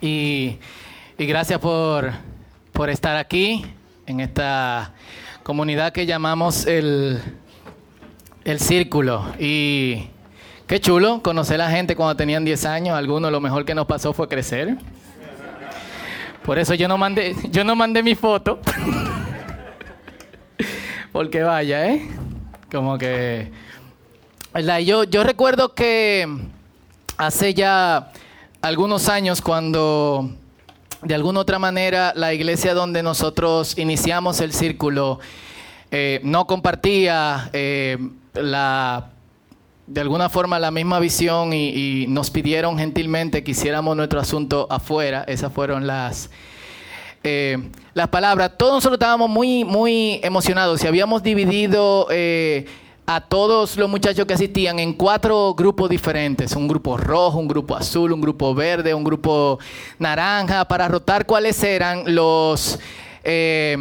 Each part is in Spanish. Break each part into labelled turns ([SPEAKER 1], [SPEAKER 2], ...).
[SPEAKER 1] Y, y gracias por, por estar aquí en esta comunidad que llamamos el, el Círculo. Y qué chulo conocer a la gente cuando tenían 10 años. Algunos lo mejor que nos pasó fue crecer. Por eso yo no mandé, yo no mandé mi foto. Porque vaya, ¿eh? Como que... Yo, yo recuerdo que hace ya algunos años cuando de alguna otra manera la iglesia donde nosotros iniciamos el círculo eh, no compartía eh, la de alguna forma la misma visión y, nos pidieron gentilmente que hiciéramos nuestro asunto afuera. Esas fueron las, eh, las palabras. Todos nosotros estábamos muy, muy emocionados y habíamos dividido a todos los muchachos que asistían en cuatro grupos diferentes, un grupo rojo, un grupo azul, un grupo verde, un grupo naranja, para rotar cuáles eran los... Eh,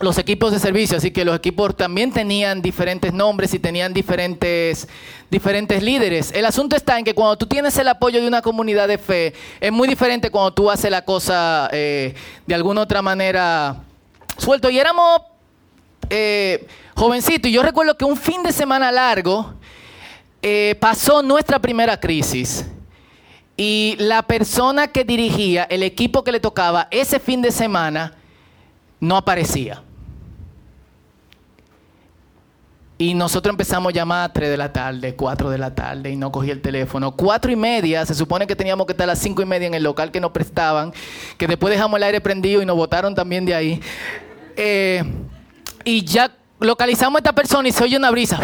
[SPEAKER 1] los equipos de servicio, así que los equipos también tenían diferentes nombres y tenían diferentes, diferentes líderes. El asunto está en que cuando tú tienes el apoyo de una comunidad de fe, es muy diferente cuando tú haces la cosa eh, de alguna otra manera suelto. Y éramos eh, jovencito, y yo recuerdo que un fin de semana largo eh, pasó nuestra primera crisis. Y la persona que dirigía el equipo que le tocaba ese fin de semana no aparecía. Y nosotros empezamos a llamar a 3 de la tarde, 4 de la tarde, y no cogía el teléfono. 4 y media, se supone que teníamos que estar a las 5 y media en el local que nos prestaban, que después dejamos el aire prendido y nos botaron también de ahí. Eh, y ya localizamos a esta persona y se oye una brisa.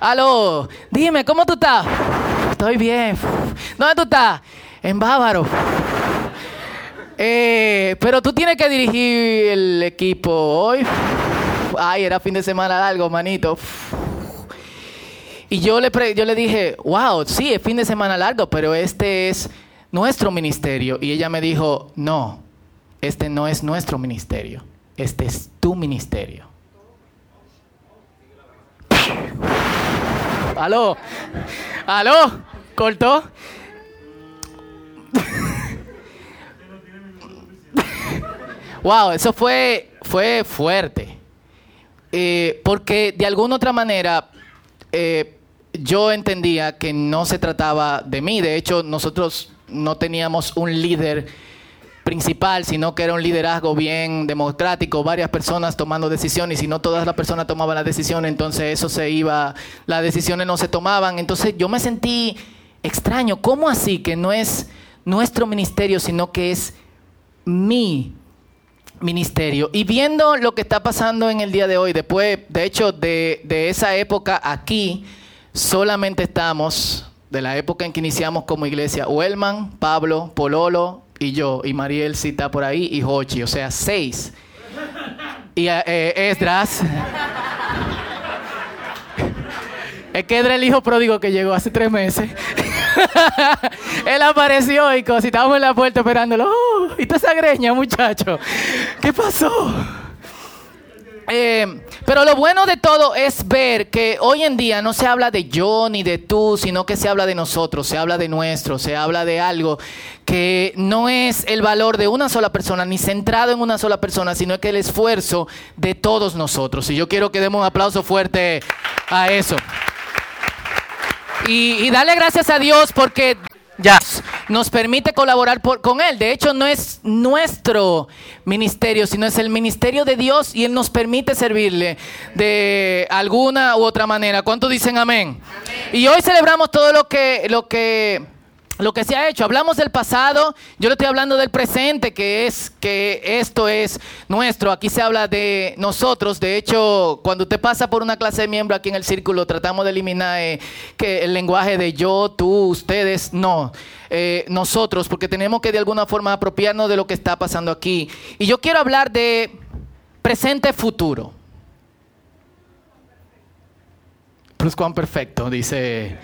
[SPEAKER 1] Aló, dime, ¿cómo tú estás? Estoy bien. ¿Dónde tú estás? En Bávaro. Eh, pero tú tienes que dirigir el equipo hoy. Ay, era fin de semana largo, manito. Y yo le, yo le dije, wow, sí, es fin de semana largo, pero este es nuestro ministerio. Y ella me dijo, no, este no es nuestro ministerio este es tu ministerio. ¿Aló? ¿Aló? ¿Cortó? wow, eso fue, fue fuerte. Eh, porque de alguna otra manera eh, yo entendía que no se trataba de mí. De hecho, nosotros no teníamos un líder principal, sino que era un liderazgo bien democrático, varias personas tomando decisiones, y si no todas las personas tomaban la decisión, entonces eso se iba, las decisiones no se tomaban. Entonces yo me sentí extraño, ¿cómo así que no es nuestro ministerio, sino que es mi ministerio? Y viendo lo que está pasando en el día de hoy, después, de hecho, de, de esa época aquí, solamente estamos de la época en que iniciamos como iglesia, Huelman, Pablo, Pololo, y yo, y Mariel cita por ahí, y Hochi, o sea, seis. Y eh, Esdras. Es que Edra el hijo pródigo que llegó hace tres meses. Él apareció y cosas, estábamos en la puerta esperándolo. Oh, y toda esa greña, muchacho. ¿Qué pasó? Eh, pero lo bueno de todo es ver que hoy en día no se habla de yo ni de tú, sino que se habla de nosotros, se habla de nuestro, se habla de algo que no es el valor de una sola persona, ni centrado en una sola persona, sino que el esfuerzo de todos nosotros. Y yo quiero que demos un aplauso fuerte a eso. Y, y darle gracias a Dios porque ya nos permite colaborar con Él. De hecho, no es nuestro ministerio, sino es el ministerio de Dios y Él nos permite servirle de alguna u otra manera. ¿Cuántos dicen amén? amén? Y hoy celebramos todo lo que, lo que lo que se ha hecho. Hablamos del pasado, yo le estoy hablando del presente, que es que esto es nuestro. Aquí se habla de nosotros. De hecho, cuando usted pasa por una clase de miembro aquí en el círculo, tratamos de eliminar eh, el lenguaje de yo, tú, ustedes, no. Eh, nosotros, porque tenemos que de alguna forma apropiarnos de lo que está pasando aquí. Y yo quiero hablar de presente futuro. Plus cuán perfecto, dice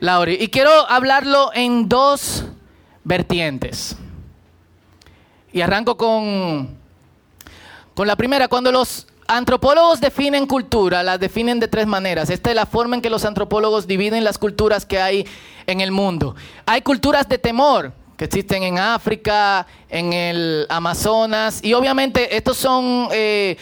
[SPEAKER 1] Lauri. Y quiero hablarlo en dos vertientes. Y arranco con, con la primera. Cuando los antropólogos definen cultura, la definen de tres maneras. Esta es la forma en que los antropólogos dividen las culturas que hay en el mundo. Hay culturas de temor que existen en África, en el Amazonas, y obviamente estos son eh,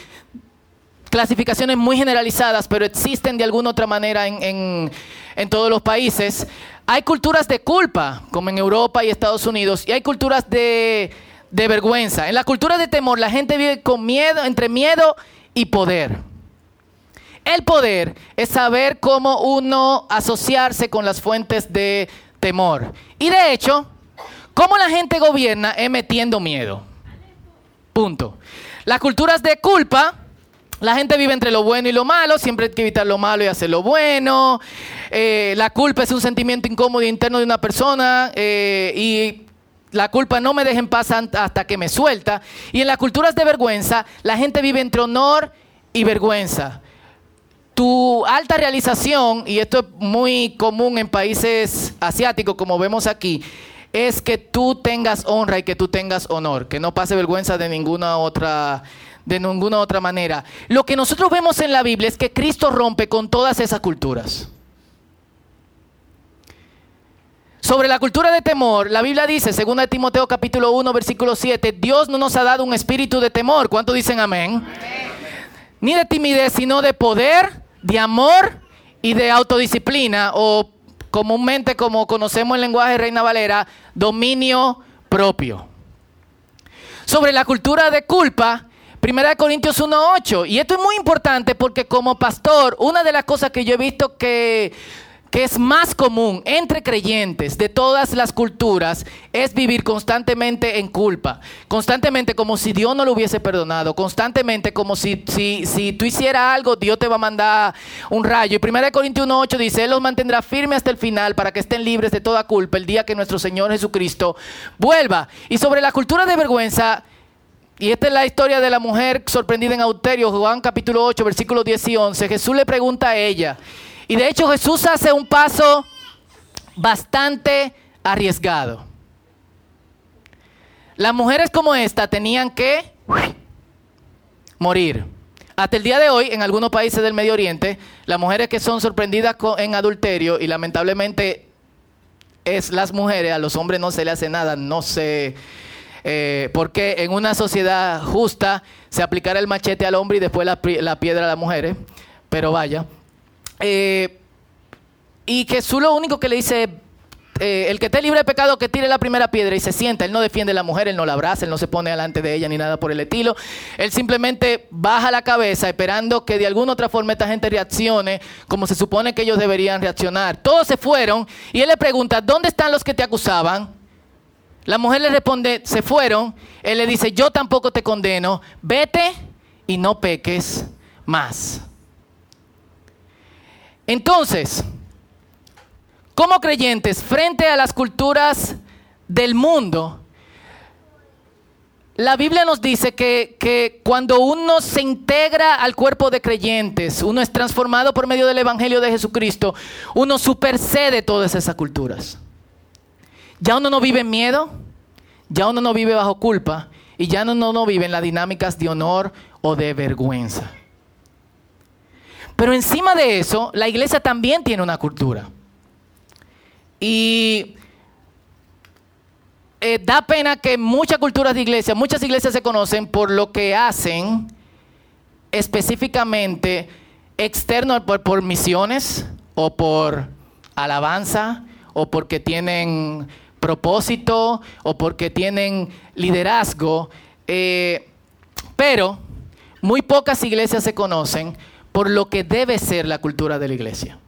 [SPEAKER 1] clasificaciones muy generalizadas, pero existen de alguna otra manera en, en todos los países. Hay culturas de culpa, como en Europa y Estados Unidos, y hay culturas de, de vergüenza. En la cultura de temor, la gente vive con miedo, entre miedo y poder. El poder es saber cómo uno asociarse con las fuentes de temor. Y de hecho, cómo la gente gobierna es metiendo miedo. Punto. Las culturas de culpa, la gente vive entre lo bueno y lo malo, siempre hay que evitar lo malo y hacer lo bueno. Eh, la culpa es un sentimiento incómodo interno de una persona eh, y la culpa no me deja en paz hasta que me suelta. Y en las culturas de vergüenza, la gente vive entre honor y vergüenza. Tu alta realización, y esto es muy común en países asiáticos como vemos aquí, es que tú tengas honra y que tú tengas honor, que no pase vergüenza de ninguna otra de ninguna otra manera. Lo que nosotros vemos en la Biblia es que Cristo rompe con todas esas culturas. Sobre la cultura de temor, la Biblia dice, según Timoteo capítulo 1, versículo 7, Dios no nos ha dado un espíritu de temor. ¿Cuántos dicen amén? Ni de timidez, sino de poder, de amor y de autodisciplina, o comúnmente como conocemos el lenguaje de Reina Valera, dominio propio. Sobre la cultura de culpa, 1 Corintios 1.8, y esto es muy importante porque como pastor, una de las cosas que yo he visto que que es más común entre creyentes de todas las culturas es vivir constantemente en culpa, constantemente como si Dios no lo hubiese perdonado, constantemente como si, si, si tú hicieras algo, Dios te va a mandar un rayo. Y 1 Corintios 1.8 dice, Él los mantendrá firmes hasta el final para que estén libres de toda culpa el día que nuestro Señor Jesucristo vuelva. Y sobre la cultura de vergüenza, y esta es la historia de la mujer sorprendida en Auterio, Juan capítulo 8, versículos 10 y 11, Jesús le pregunta a ella, y de hecho Jesús hace un paso bastante arriesgado. Las mujeres como esta tenían que morir. Hasta el día de hoy, en algunos países del Medio Oriente, las mujeres que son sorprendidas en adulterio y lamentablemente es las mujeres, a los hombres no se le hace nada, no sé eh, por qué en una sociedad justa se aplicara el machete al hombre y después la, piedra a las mujeres, pero vaya. Eh, y Jesús lo único que le dice, eh, el que esté libre de pecado, que tire la primera piedra y se sienta. Él no defiende a la mujer, él no la abraza, él no se pone delante de ella ni nada por el estilo. Él simplemente baja la cabeza esperando que de alguna otra forma esta gente reaccione como se supone que ellos deberían reaccionar. Todos se fueron y él le pregunta, ¿dónde están los que te acusaban? La mujer le responde, se fueron. Él le dice, yo tampoco te condeno, vete y no peques más. Entonces, como creyentes, frente a las culturas del mundo, la Biblia nos dice que, cuando uno se integra al cuerpo de creyentes, uno es transformado por medio del Evangelio de Jesucristo, uno supercede todas esas culturas. Ya uno no vive en miedo, ya uno no vive bajo culpa y ya uno no vive en las dinámicas de honor o de vergüenza. Pero encima de eso, la iglesia también tiene una cultura. Y eh, da pena que muchas culturas de iglesia, muchas iglesias se conocen por lo que hacen específicamente externo por, por misiones o por alabanza o porque tienen propósito o porque tienen liderazgo. Eh, pero muy pocas iglesias se conocen por lo que debe ser la cultura de la iglesia.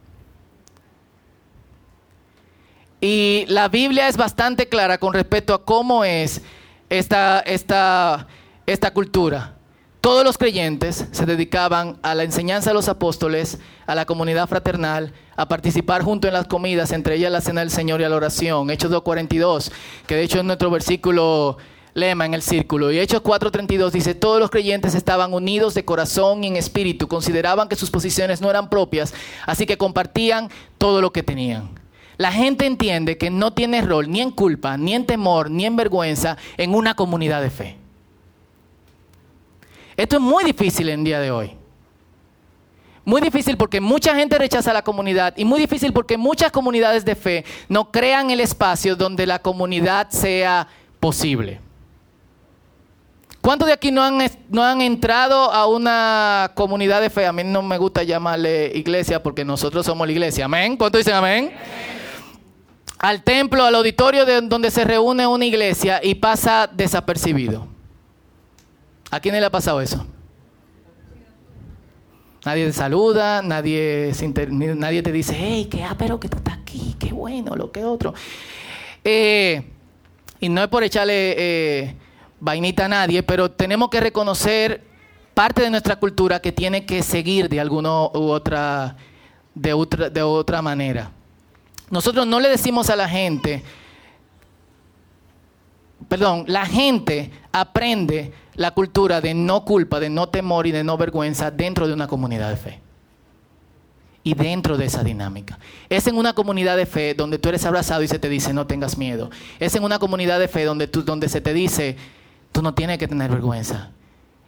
[SPEAKER 1] Y la Biblia es bastante clara con respecto a cómo es esta, esta, esta cultura. Todos los creyentes se dedicaban a la enseñanza de los apóstoles, a la comunidad fraternal, a participar junto en las comidas, entre ellas la cena del Señor y a la oración. Hechos 2.42, que de hecho es nuestro versículo lema en el círculo. Y Hechos 4:32 dice, todos los creyentes estaban unidos de corazón y en espíritu, consideraban que sus posiciones no eran propias, así que compartían todo lo que tenían. La gente entiende que no tiene rol ni en culpa, ni en temor, ni en vergüenza en una comunidad de fe. Esto es muy difícil en día de hoy. Muy difícil porque mucha gente rechaza la comunidad y muy difícil porque muchas comunidades de fe no crean el espacio donde la comunidad sea posible. ¿Cuántos de aquí no han, no han entrado a una comunidad de fe? A mí no me gusta llamarle iglesia porque nosotros somos la iglesia. Amén. ¿Cuántos dicen amén? Al templo, al auditorio de donde se reúne una iglesia y pasa desapercibido. ¿A quién le ha pasado eso? Nadie te saluda, nadie, nadie te dice, hey, qué ah, pero que tú estás aquí, qué bueno, lo que otro. Eh, y no es por echarle eh, vainita a nadie, pero tenemos que reconocer parte de nuestra cultura que tiene que seguir de alguna u otra, de otra, de otra manera. Nosotros no le decimos a la gente, perdón, la gente aprende la cultura de no culpa, de no temor y de no vergüenza dentro de una comunidad de fe. Y dentro de esa dinámica. Es en una comunidad de fe donde tú eres abrazado y se te dice no tengas miedo. Es en una comunidad de fe donde, tú, donde se te dice tú no tienes que tener vergüenza.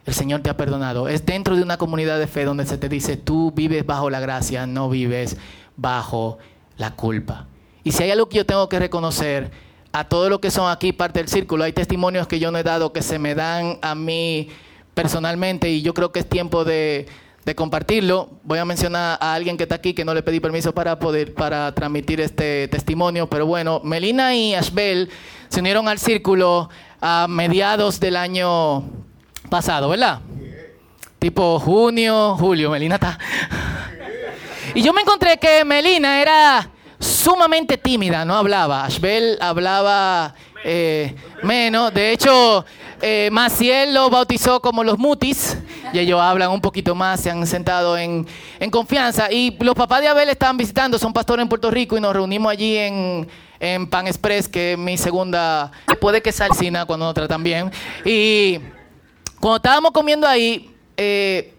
[SPEAKER 1] El Señor te ha perdonado. Es dentro de una comunidad de fe donde se te dice tú vives bajo la gracia, no vives bajo la culpa. Y si hay algo que yo tengo que reconocer a todos los que son aquí parte del círculo. Hay testimonios que yo no he dado que se me dan a mí personalmente y yo creo que es tiempo de, compartirlo. Voy a mencionar a alguien que está aquí que no le pedí permiso para poder para transmitir este testimonio, pero bueno, Melina y Ashbel se unieron al círculo a mediados del año pasado, ¿verdad? Tipo junio, julio, Melina está. Y yo me encontré que Melina era sumamente tímida, no hablaba. Ashbel hablaba eh, menos. De hecho, eh, Maciel lo bautizó como los mutis. Y ellos hablan un poquito más, se han sentado en, confianza. Y los papás de Abel estaban visitando, son pastores en Puerto Rico y nos reunimos allí en, Pan Express, que es mi segunda. Puede que salsina cuando nos tratan bien. Y cuando estábamos comiendo ahí, eh,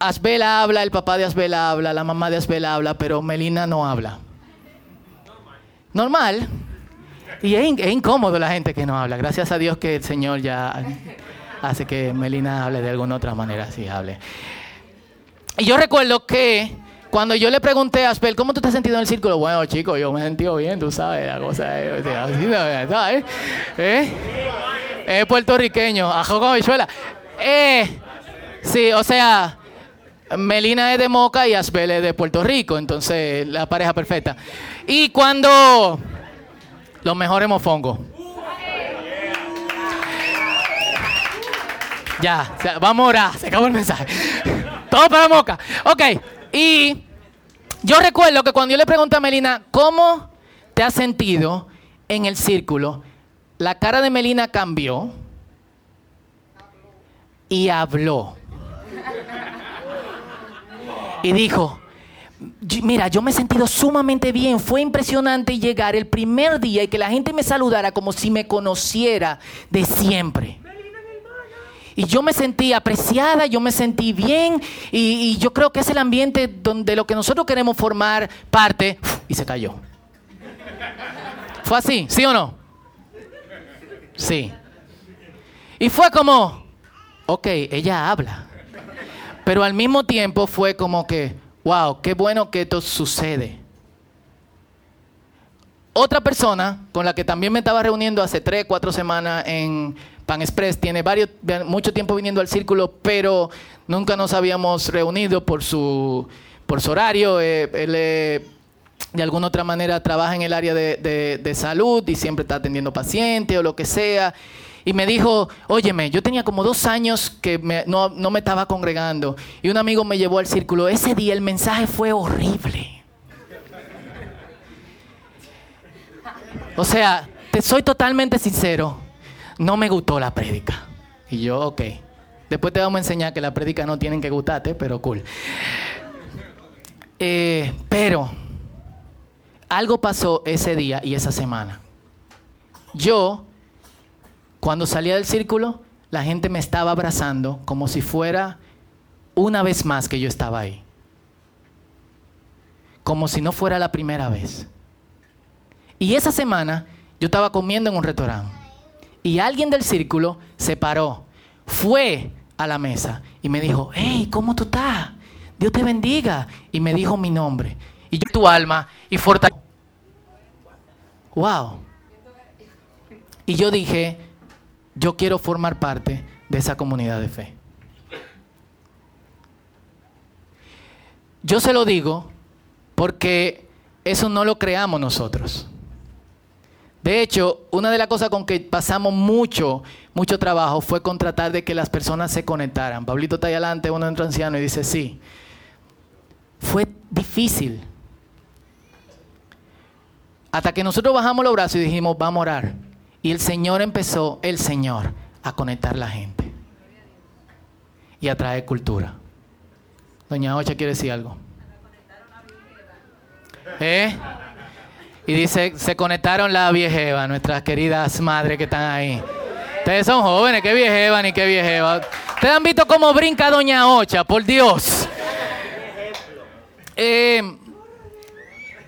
[SPEAKER 1] Asbela habla, el papá de Asbela habla, la mamá de Asbela habla, pero Melina no habla normal. Y es, incómodo la gente que no habla. Gracias a Dios que el Señor ya hace que Melina hable de alguna otra manera, sí hable. Y yo recuerdo que cuando yo le pregunté a Aspel, ¿cómo tú te has sentido en el círculo? Bueno, chico, yo me he sentido bien, tú sabes, la cosa es, ¿sabes? ¿Eh? Es puertorriqueño, ajo con bichuela. Eh, sí, o sea, Melina es de Moca y Asbel es de Puerto Rico, entonces la pareja perfecta. Y cuando los mejores mofongos. Ya, vamos a orar, se acabó el mensaje. Todo para Moca. Ok, y yo recuerdo que cuando yo le pregunté a Melina, ¿cómo te has sentido en el círculo? La cara de Melina cambió y habló y dijo, mira, yo me he sentido sumamente bien, fue impresionante llegar el primer día y que la gente me saludara como si me conociera de siempre. Y yo me sentí apreciada, yo me sentí bien y, yo creo que es el ambiente donde lo que nosotros queremos formar parte y se cayó. ¿Fue así? ¿Sí o no? Sí. Y fue como, ok, ella habla. Pero al mismo tiempo fue como que, wow, qué bueno que esto sucede. Otra persona con la que también me estaba reuniendo hace tres, cuatro semanas en Pan Express, tiene varios, mucho tiempo viniendo al círculo, pero nunca nos habíamos reunido por su, por su horario. Eh, él eh, de alguna otra manera trabaja en el área de, de salud y siempre está atendiendo pacientes o lo que sea y me dijo, óyeme, yo tenía como dos años que no, no me estaba congregando y un amigo me llevó al círculo. Ese día el mensaje fue horrible. O sea, te soy totalmente sincero, no me gustó la prédica. Y yo, ok. Después te vamos a enseñar que la prédica no tienen que gustarte, pero cool. Eh, pero algo pasó ese día y esa semana. Yo cuando salía del círculo, la gente me estaba abrazando como si fuera una vez más que yo estaba ahí. Como si no fuera la primera vez. Y esa semana yo estaba comiendo en un restaurante. Y alguien del círculo se paró, fue a la mesa y me dijo, hey, ¿cómo tú estás? Dios te bendiga. Y me dijo mi nombre. Y yo tu alma y fortaleza. Wow. Y yo dije, yo quiero formar parte de esa comunidad de fe. Yo se lo digo porque eso no lo creamos nosotros. De hecho, una de las cosas con que pasamos mucho, mucho trabajo fue con tratar de que las personas se conectaran. Pablito está ahí adelante, uno entra anciano y dice, sí. Fue difícil. Hasta que nosotros bajamos los brazos y dijimos, vamos a orar. Y el Señor empezó, el Señor, a conectar la gente. Y a traer cultura. Doña Ocha quiere decir algo. ¿Eh? Y dice, se conectaron la viejeva, nuestras queridas madres que están ahí. Ustedes son jóvenes, qué viejeva ni qué viejeva. Ustedes han visto cómo brinca Doña Ocha, por Dios. Eh,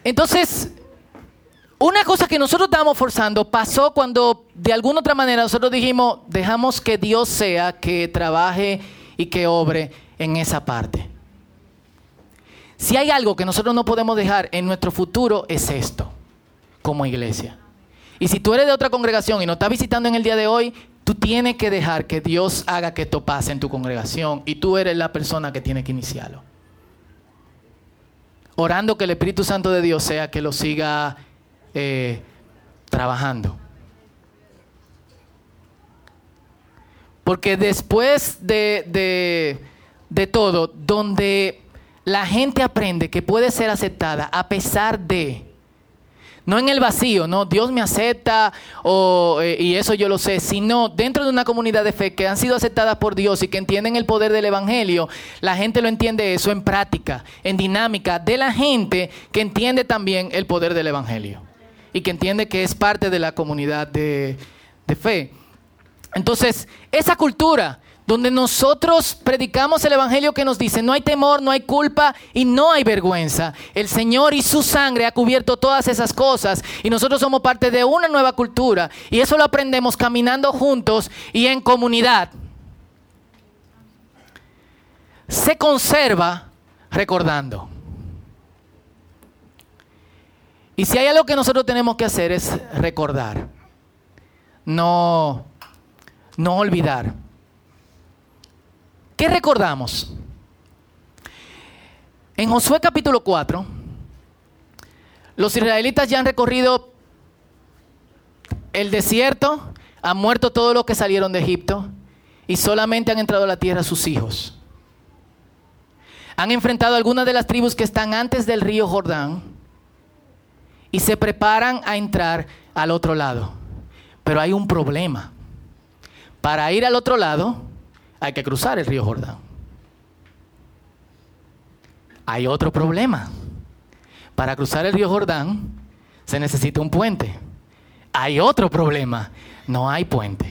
[SPEAKER 1] entonces, una cosa que nosotros estábamos forzando pasó cuando de alguna otra manera nosotros dijimos, dejamos que Dios sea que trabaje y que obre en esa parte. Si hay algo que nosotros no podemos dejar en nuestro futuro es esto como iglesia. Y si tú eres de otra congregación y no estás visitando en el día de hoy, tú tienes que dejar que Dios haga que esto pase en tu congregación y tú eres la persona que tiene que iniciarlo. Orando que el Espíritu Santo de Dios sea que lo siga eh, trabajando. Porque después de, de, todo, donde la gente aprende que puede ser aceptada a pesar de no en el vacío, no, Dios me acepta eh, y eso yo lo sé, sino dentro de una comunidad de fe que han sido aceptadas por Dios y que entienden el poder del Evangelio, la gente lo entiende eso en práctica, en dinámica de la gente que entiende también el poder del Evangelio y que entiende que es parte de la comunidad de, de fe. Entonces, esa cultura donde nosotros predicamos el Evangelio que nos dice, no hay temor, no hay culpa y no hay vergüenza. El Señor y su sangre ha cubierto todas esas cosas y nosotros somos parte de una nueva cultura y eso lo aprendemos caminando juntos y en comunidad. Se conserva recordando. Y si hay algo que nosotros tenemos que hacer es recordar, no, no olvidar. ¿Qué recordamos? En Josué capítulo 4, los israelitas ya han recorrido el desierto, han muerto todos los que salieron de Egipto y solamente han entrado a la tierra sus hijos. Han enfrentado algunas de las tribus que están antes del río Jordán y se preparan a entrar al otro lado. Pero hay un problema. Para ir al otro lado, hay que cruzar el río Jordán. Hay otro problema. Para cruzar el río Jordán se necesita un puente. Hay otro problema. No hay puente.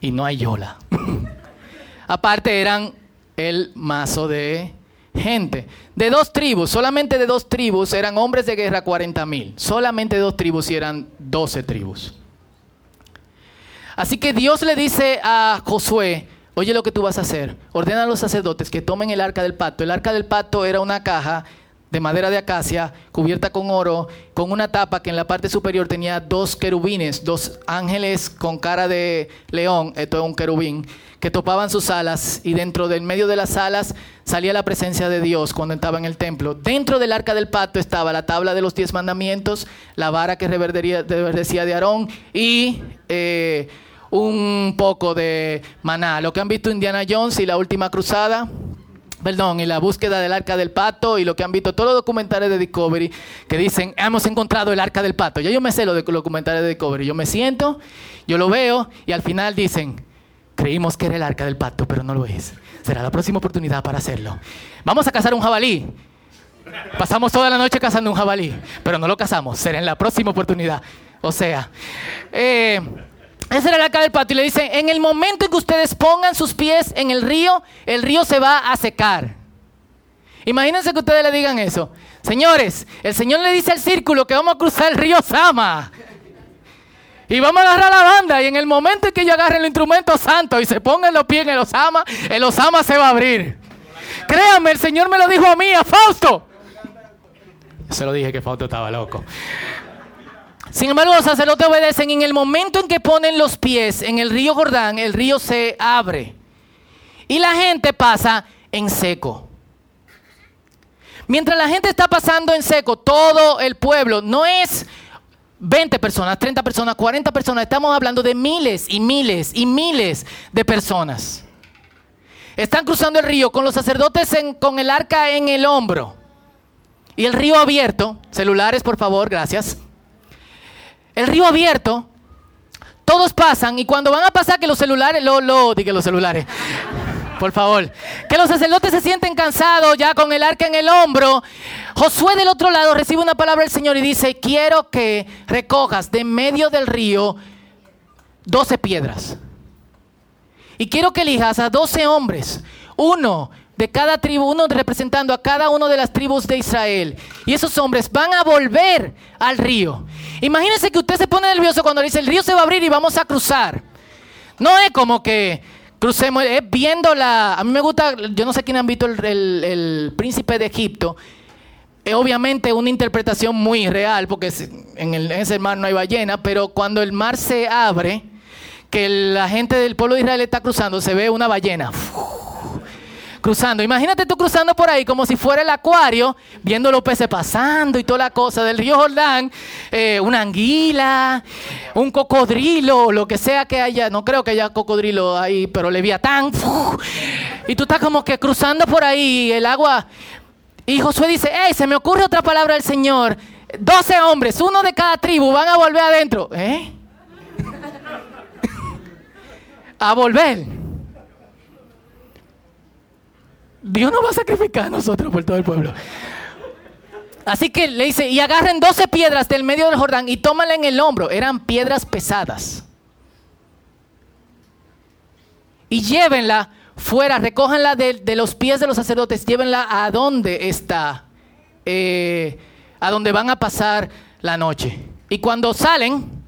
[SPEAKER 1] Y no hay yola. Aparte eran el mazo de gente. De dos tribus, solamente de dos tribus eran hombres de guerra 40 mil. Solamente de dos tribus y eran 12 tribus. Así que Dios le dice a Josué, oye lo que tú vas a hacer, ordena a los sacerdotes que tomen el arca del pacto. El arca del pacto era una caja de madera de acacia cubierta con oro, con una tapa que en la parte superior tenía dos querubines, dos ángeles con cara de león, esto es un querubín, que topaban sus alas y dentro del medio de las alas salía la presencia de Dios cuando entraba en el templo. Dentro del arca del pacto estaba la tabla de los diez mandamientos, la vara que reverdecía de Aarón y... Eh, un poco de maná. Lo que han visto Indiana Jones y la última cruzada, perdón, y la búsqueda del arca del pato y lo que han visto todos los documentales de Discovery que dicen, hemos encontrado el arca del pato. Ya yo me sé los documentales de Discovery. Yo me siento, yo lo veo y al final dicen, creímos que era el arca del pato, pero no lo es. Será la próxima oportunidad para hacerlo. Vamos a cazar un jabalí. Pasamos toda la noche cazando un jabalí, pero no lo cazamos. Será en la próxima oportunidad. O sea, eh, esa era la cara del pato y le dice, en el momento en que ustedes pongan sus pies en el río, el río se va a secar. Imagínense que ustedes le digan eso. Señores, el Señor le dice al círculo que vamos a cruzar el río Sama. Y vamos a agarrar la banda. Y en el momento en que yo agarre el instrumento santo y se ponga en los pies en el Osama, el Osama se va a abrir. Créame, el Señor me lo dijo a mí, a Fausto. Se lo dije que Fausto estaba loco. Sin embargo, los sacerdotes obedecen. En el momento en que ponen los pies en el río Jordán, el río se abre. Y la gente pasa en seco. Mientras la gente está pasando en seco, todo el pueblo, no es 20 personas, 30 personas, 40 personas, estamos hablando de miles y miles y miles de personas. Están cruzando el río con los sacerdotes con el arca en el hombro. Y el río abierto, celulares por favor, gracias. El río abierto, todos pasan y cuando van a pasar que los celulares, lo, lo, que los celulares, por favor. Que los sacerdotes se sienten cansados ya con el arca en el hombro. Josué del otro lado recibe una palabra del Señor y dice, quiero que recojas de medio del río doce piedras. Y quiero que elijas a doce hombres, uno de cada tribu, uno representando a cada una de las tribus de Israel. Y esos hombres van a volver al río. Imagínense que usted se pone nervioso cuando dice, el río se va a abrir y vamos a cruzar. No es como que crucemos, es viendo la... A mí me gusta, yo no sé quién han visto el, príncipe de Egipto. Es obviamente una interpretación muy real, porque en, ese mar no hay ballena, pero cuando el mar se abre, que la gente del pueblo de Israel está cruzando, se ve una ballena cruzando. Imagínate tú cruzando por ahí como si fuera el acuario, viendo los peces pasando y toda la cosa del río Jordán, eh, una anguila, un cocodrilo, lo que sea que haya, no creo que haya cocodrilo ahí, pero leviatán. Y tú estás como que cruzando por ahí el agua. Y Josué dice, hey, se me ocurre otra palabra del Señor. Doce hombres, uno de cada tribu, van a volver adentro. ¿Eh? a volver. Dios no va a sacrificar a nosotros por todo el pueblo. Así que le dice, y agarren 12 piedras del medio del Jordán y tómanla en el hombro. Eran piedras pesadas. Y llévenla fuera, recójanla de, los pies de los sacerdotes, llévenla a donde está, eh, a donde van a pasar la noche. Y cuando salen,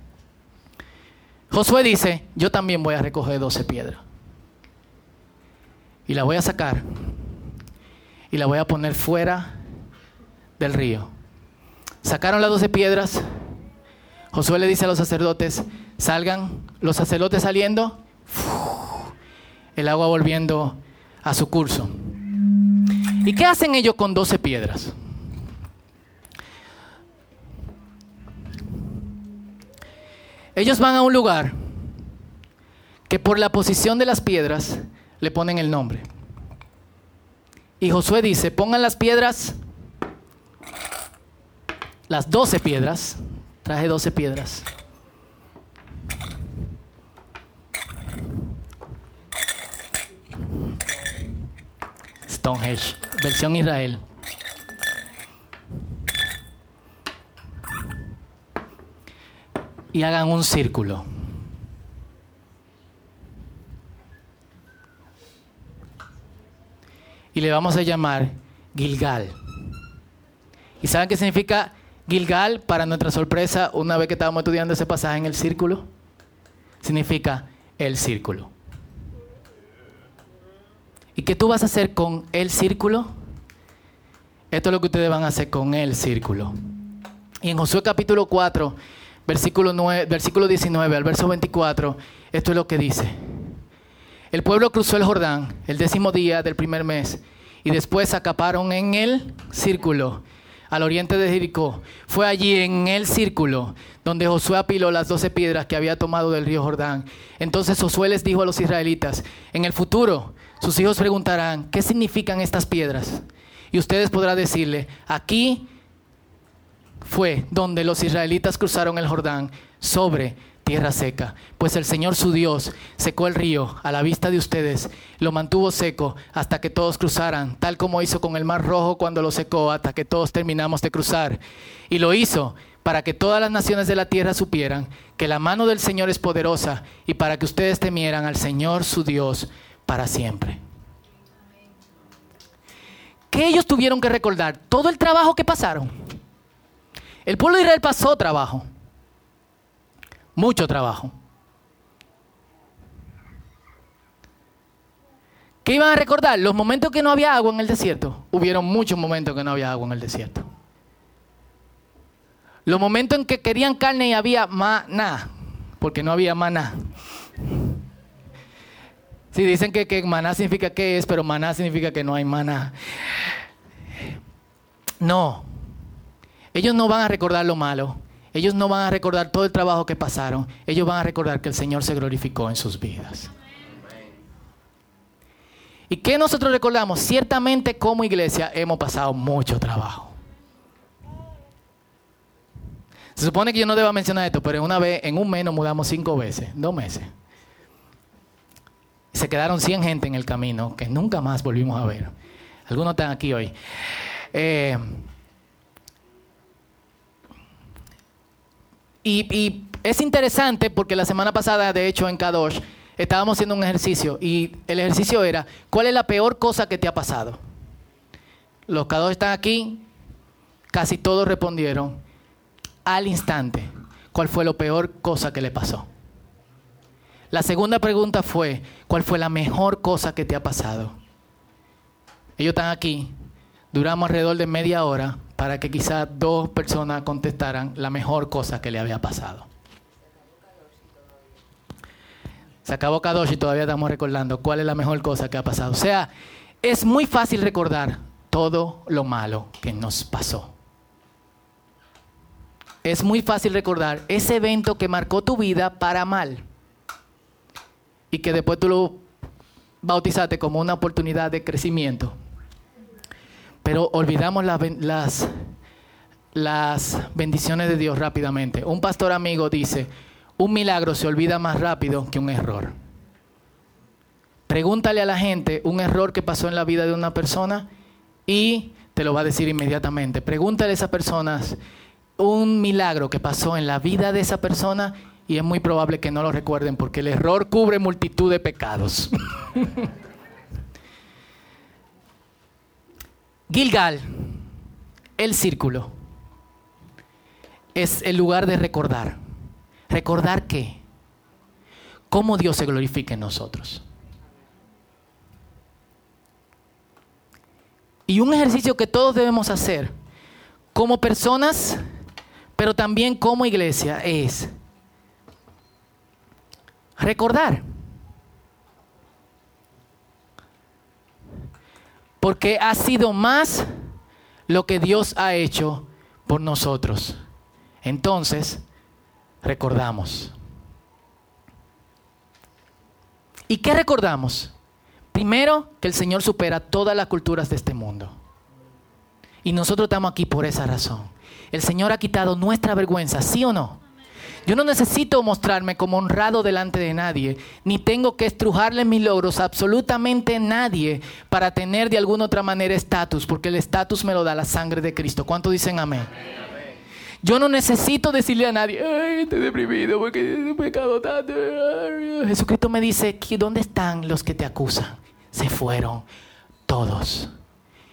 [SPEAKER 1] Josué dice, yo también voy a recoger 12 piedras. Y la voy a sacar y la voy a poner fuera del río. Sacaron las doce piedras. Josué le dice a los sacerdotes, salgan, los sacerdotes saliendo, el agua volviendo a su curso. ¿Y qué hacen ellos con doce piedras? Ellos van a un lugar que por la posición de las piedras le ponen el nombre. Y Josué dice, pongan las piedras, las doce piedras, traje doce piedras. Versión Israel. Y hagan un círculo. y le vamos a llamar Gilgal. ¿Y saben qué significa Gilgal? Para nuestra sorpresa, una vez que estábamos estudiando ese pasaje en el círculo, significa el círculo. ¿Y qué tú vas a hacer con el círculo? Esto es lo que ustedes van a hacer con el círculo. Y en Josué capítulo 4, versículo, 9, versículo 19 al verso 24, esto es lo que dice. El pueblo cruzó el Jordán el décimo día del primer mes y después acaparon en el círculo al oriente de Jericó. Fue allí en el círculo donde Josué apiló las doce piedras que había tomado del río Jordán. Entonces Josué les dijo a los israelitas, en el futuro sus hijos preguntarán, ¿qué significan estas piedras? Y ustedes podrán decirle, aquí fue donde los israelitas cruzaron el Jordán sobre tierra seca, pues el Señor su Dios secó el río a la vista de ustedes, lo mantuvo seco hasta que todos cruzaran, tal como hizo con el mar rojo cuando lo secó hasta que todos terminamos de cruzar. Y lo hizo para que todas las naciones de la tierra supieran que la mano del Señor es poderosa y para que ustedes temieran al Señor su Dios para siempre. ¿Qué ellos tuvieron que recordar? Todo el trabajo que pasaron. El pueblo de Israel pasó trabajo Mucho trabajo. ¿Qué iban a recordar? Los momentos que no había agua en el desierto. Hubieron muchos momentos que no había agua en el desierto. Los momentos en que querían carne y había maná, porque no había maná. Sí, dicen que, que maná significa que es, pero maná significa que no hay maná. No. Ellos no van a recordar lo malo. Ellos no van a recordar todo el trabajo que pasaron. Ellos van a recordar que el Señor se glorificó en sus vidas. ¿Y qué nosotros recordamos? Ciertamente como iglesia hemos pasado mucho trabajo. Se supone que yo no deba mencionar esto, pero una vez, en un mes nos mudamos cinco veces, dos meses. Se quedaron 100 gente en el camino que nunca más volvimos a ver. Algunos están aquí hoy. Eh, y, y, es interesante porque la semana pasada, de hecho, en Kadosh, estábamos haciendo un ejercicio y el ejercicio era, ¿cuál es la peor cosa que te ha pasado? Los Kadosh están aquí, casi todos respondieron al instante, ¿cuál fue la peor cosa que le pasó? La segunda pregunta fue, ¿cuál fue la mejor cosa que te ha pasado? Ellos están aquí, duramos alrededor de media hora para que quizás dos personas contestaran la mejor cosa que le había pasado. Se acabó Kadosh y todavía estamos recordando cuál es la mejor cosa que ha pasado. O sea, es muy fácil recordar todo lo malo que nos pasó. Es muy fácil recordar ese evento que marcó tu vida para mal y que después tú lo bautizaste como una oportunidad de crecimiento. Pero olvidamos las, las, bendiciones de Dios rápidamente. Un pastor amigo dice, un milagro se olvida más rápido que un error. Pregúntale a la gente un error que pasó en la vida de una persona y te lo va a decir inmediatamente. Pregúntale a esas personas un milagro que pasó en la vida de esa persona y es muy probable que no lo recuerden porque el error cubre multitud de pecados. Gilgal, el círculo, es el lugar de recordar. ¿Recordar qué? Cómo Dios se glorifica en nosotros. Y un ejercicio que todos debemos hacer como personas, pero también como iglesia, es recordar. Porque ha sido más lo que Dios ha hecho por nosotros. Entonces, recordamos. ¿Y qué recordamos? Primero, que el Señor supera todas las culturas de este mundo. Y nosotros estamos aquí por esa razón. El Señor ha quitado nuestra vergüenza, ¿sí o no? Yo no necesito mostrarme como honrado delante de nadie, ni tengo que estrujarle mis logros a absolutamente nadie para tener de alguna otra manera estatus, porque el estatus me lo da la sangre de Cristo. ¿Cuánto dicen amén? Yo no necesito decirle a nadie, ay, estoy deprimido porque he pecado tanto. Jesucristo me dice, ¿dónde están los que te acusan? Se fueron todos.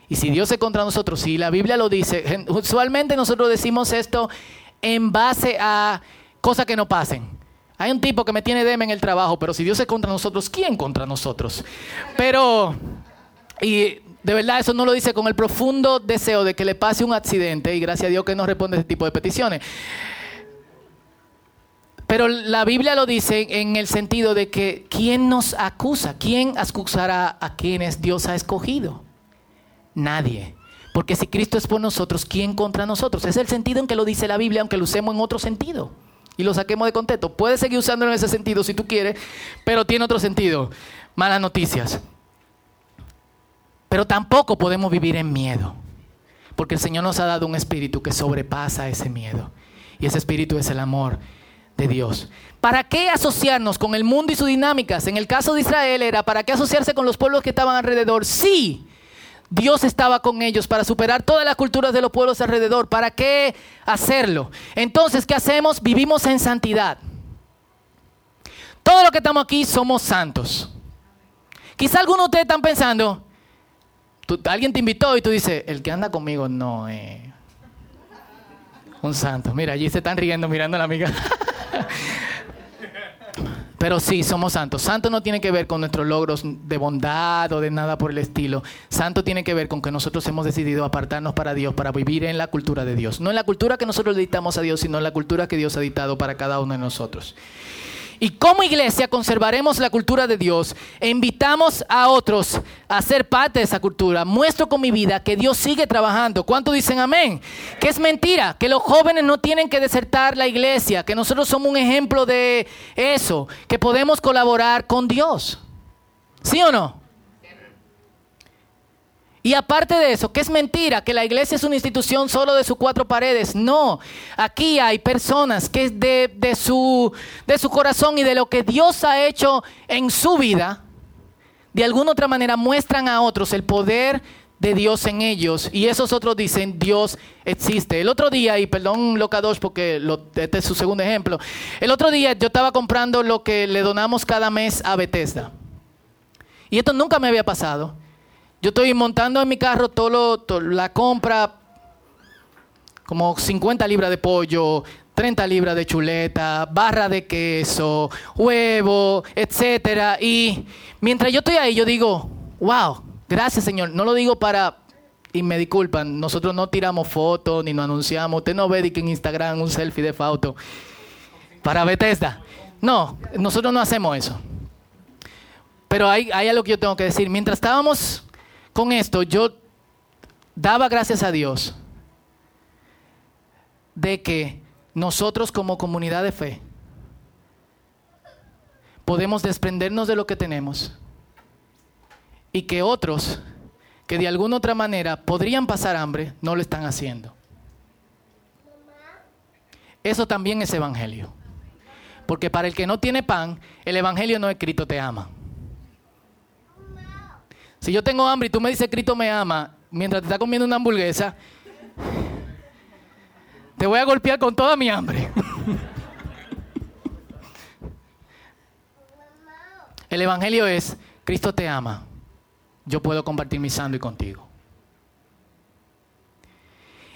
[SPEAKER 1] Y si Dios es contra nosotros, si la Biblia lo dice, usualmente nosotros decimos esto en base a cosas que no pasen. Hay un tipo que me tiene deme en el trabajo, pero si Dios es contra nosotros, ¿quién contra nosotros? Pero, y de verdad eso no lo dice con el profundo deseo de que le pase un accidente, y gracias a Dios que no responde ese tipo de peticiones. Pero la Biblia lo dice en el sentido de que ¿quién nos acusa? ¿Quién acusará a quienes Dios ha escogido? Nadie. Porque si Cristo es por nosotros, ¿quién contra nosotros? Es el sentido en que lo dice la Biblia, aunque lo usemos en otro sentido y lo saquemos de contexto. Puedes seguir usándolo en ese sentido si tú quieres, pero tiene otro sentido. Malas noticias. Pero tampoco podemos vivir en miedo, porque el Señor nos ha dado un espíritu que sobrepasa ese miedo. Y ese espíritu es el amor de Dios. ¿Para qué asociarnos con el mundo y sus dinámicas? En el caso de Israel era, ¿para qué asociarse con los pueblos que estaban alrededor? Sí, Dios estaba con ellos para superar todas las culturas de los pueblos alrededor. ¿Para qué hacerlo? Entonces, ¿qué hacemos? Vivimos en santidad. Todos los que estamos aquí somos santos. Quizá algunos de ustedes están pensando, alguien te invitó y tú dices, el que anda conmigo no es un santo. Mira, allí se están riendo mirando a la amiga. Pero sí, somos santos. Santo no tiene que ver con nuestros logros de bondad o de nada por el estilo. Santo tiene que ver con que nosotros hemos decidido apartarnos para Dios, para vivir en la cultura de Dios. No en la cultura que nosotros dictamos a Dios, sino en la cultura que Dios ha dictado para cada uno de nosotros. Y como iglesia conservaremos la cultura de Dios e invitamos a otros a ser parte de esa cultura. Muestro con mi vida que Dios sigue trabajando. ¿Cuánto dicen amén? Que es mentira, que los jóvenes no tienen que desertar la iglesia, que nosotros somos un ejemplo de eso, que podemos colaborar con Dios. ¿Sí o no? Y aparte de eso, que es mentira, que la iglesia es una institución solo de sus cuatro paredes. No, aquí hay personas que de, su, de su corazón y de lo que Dios ha hecho en su vida, de alguna otra manera muestran a otros el poder de Dios en ellos. Y esos otros dicen, Dios existe. El otro día, y perdón Locados porque este es su segundo ejemplo, el otro día yo estaba comprando lo que le donamos cada mes a Bethesda. Y esto nunca me había pasado. Yo estoy montando en mi carro todo, la compra, como 50 libras de pollo, 30 libras de chuleta, barra de queso, huevo, etcétera. Y mientras yo estoy ahí, yo digo, wow, gracias Señor. No lo digo para, y me disculpan, nosotros no tiramos fotos ni nos anunciamos. Usted no ve que en Instagram un selfie de foto para Bethesda. No, nosotros no hacemos eso. Pero hay, hay algo que yo tengo que decir. Mientras estábamos con esto yo daba gracias a Dios de que nosotros como comunidad de fe podemos desprendernos de lo que tenemos y que otros que de alguna otra manera podrían pasar hambre no lo están haciendo. Eso también es evangelio. Porque para el que no tiene pan, el evangelio no es Cristo te ama. Si yo tengo hambre y tú me dices Cristo me ama mientras te está comiendo una hamburguesa, te voy a golpear con toda mi hambre. El Evangelio es, Cristo te ama, yo puedo compartir mi sándwich contigo.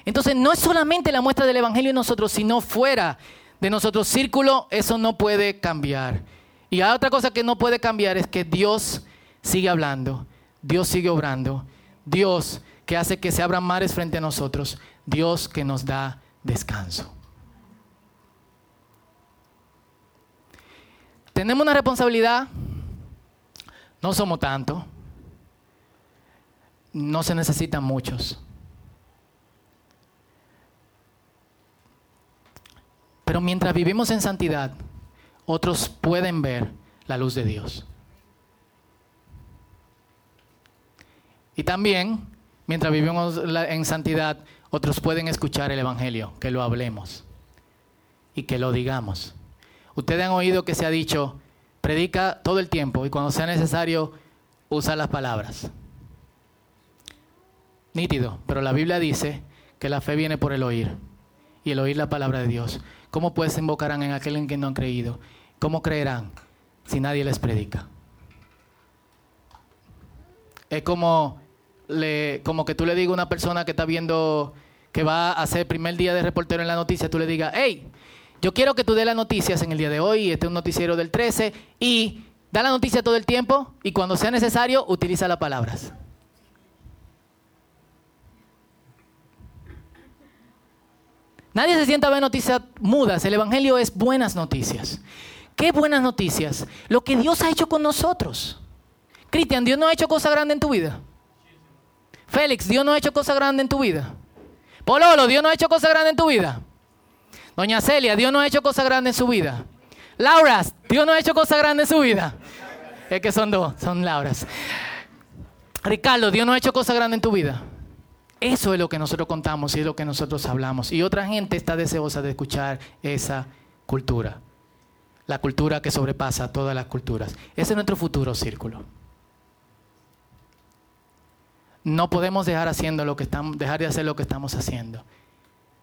[SPEAKER 1] Entonces no es solamente la muestra del Evangelio en nosotros, sino fuera de nuestro círculo, eso no puede cambiar. Y otra cosa que no puede cambiar es que Dios sigue hablando Dios sigue obrando. Dios que hace que se abran mares frente a nosotros. Dios que nos da descanso. Tenemos una responsabilidad. No somos tanto. No se necesitan muchos. Pero mientras vivimos en santidad, otros pueden ver la luz de Dios. Y también, mientras vivimos en santidad, otros pueden escuchar el Evangelio, que lo hablemos y que lo digamos. Ustedes han oído que se ha dicho, predica todo el tiempo y cuando sea necesario, usa las palabras. Nítido, pero la Biblia dice que la fe viene por el oír y el oír la palabra de Dios. ¿Cómo pues invocarán en aquel en que no han creído? ¿Cómo creerán si nadie les predica? Es como como que tú le digas a una persona que está viendo, que va a hacer el primer día de reportero en la noticia, tú le digas, hey, yo quiero que tú dé las noticias en el día de hoy, este es un noticiero del 13, y da la noticia todo el tiempo, y cuando sea necesario, utiliza las palabras. Nadie se sienta a ver noticias mudas. El Evangelio es buenas noticias. ¿Qué buenas noticias? Lo que Dios ha hecho con nosotros. Cristian, ¿Dios no ha hecho cosa grande en tu vida? Félix, Dios no ha hecho cosas grandes en tu vida. Pololo, Dios no ha hecho cosas grandes en tu vida. Doña Celia, Dios no ha hecho cosas grandes en su vida. Laura, Dios no ha hecho cosas grandes en su vida. Es que son dos, son Lauras. Ricardo, Dios no ha hecho cosas grandes en tu vida. Eso es lo que nosotros contamos y es lo que nosotros hablamos. Y otra gente está deseosa de escuchar esa cultura. La cultura que sobrepasa todas las culturas. Ese es nuestro futuro círculo no podemos dejar, haciendo lo que estamos, dejar de hacer lo que estamos haciendo,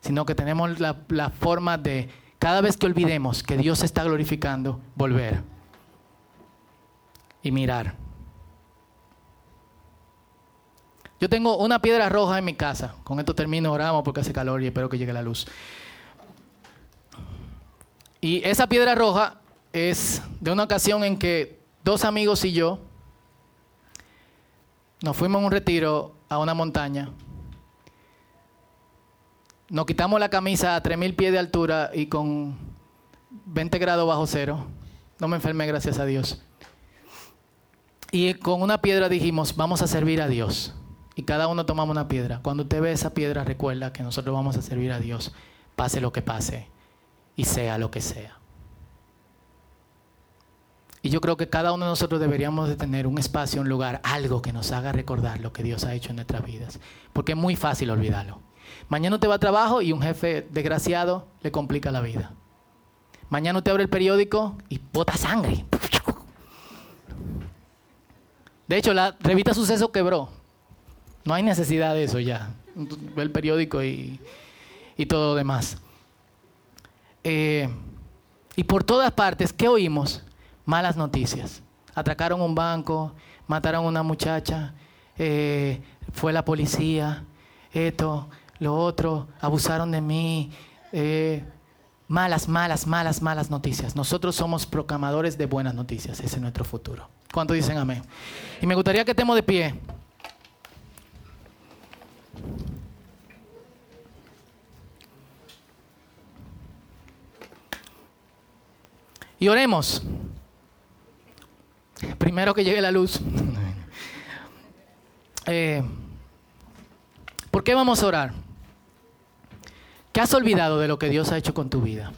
[SPEAKER 1] sino que tenemos la, la forma de, cada vez que olvidemos que Dios se está glorificando, volver y mirar. Yo tengo una piedra roja en mi casa. Con esto termino, oramos porque hace calor y espero que llegue la luz. Y esa piedra roja es de una ocasión en que dos amigos y yo nos fuimos en un retiro a una montaña. Nos quitamos la camisa a 3.000 pies de altura y con 20 grados bajo cero. No me enfermé, gracias a Dios. Y con una piedra dijimos, vamos a servir a Dios. Y cada uno tomamos una piedra. Cuando usted ve esa piedra, recuerda que nosotros vamos a servir a Dios, pase lo que pase y sea lo que sea. Y yo creo que cada uno de nosotros deberíamos de tener un espacio, un lugar, algo que nos haga recordar lo que Dios ha hecho en nuestras vidas. Porque es muy fácil olvidarlo. Mañana usted va a trabajo y un jefe desgraciado le complica la vida. Mañana usted abre el periódico y bota sangre. De hecho, la revista Suceso quebró. No hay necesidad de eso ya. Ve el periódico y, todo lo demás. Eh, y por todas partes, ¿qué oímos? Malas noticias. Atracaron un banco, mataron a una muchacha, eh, fue la policía, esto, lo otro, abusaron de mí. Eh, malas, malas, malas, malas noticias. Nosotros somos proclamadores de buenas noticias. Ese es nuestro futuro. ¿Cuánto dicen amén? Y me gustaría que estemos de pie. Y oremos. Primero que llegue la luz. Eh, ¿Por qué vamos a orar? ¿Qué has olvidado de lo que Dios ha hecho con tu vida?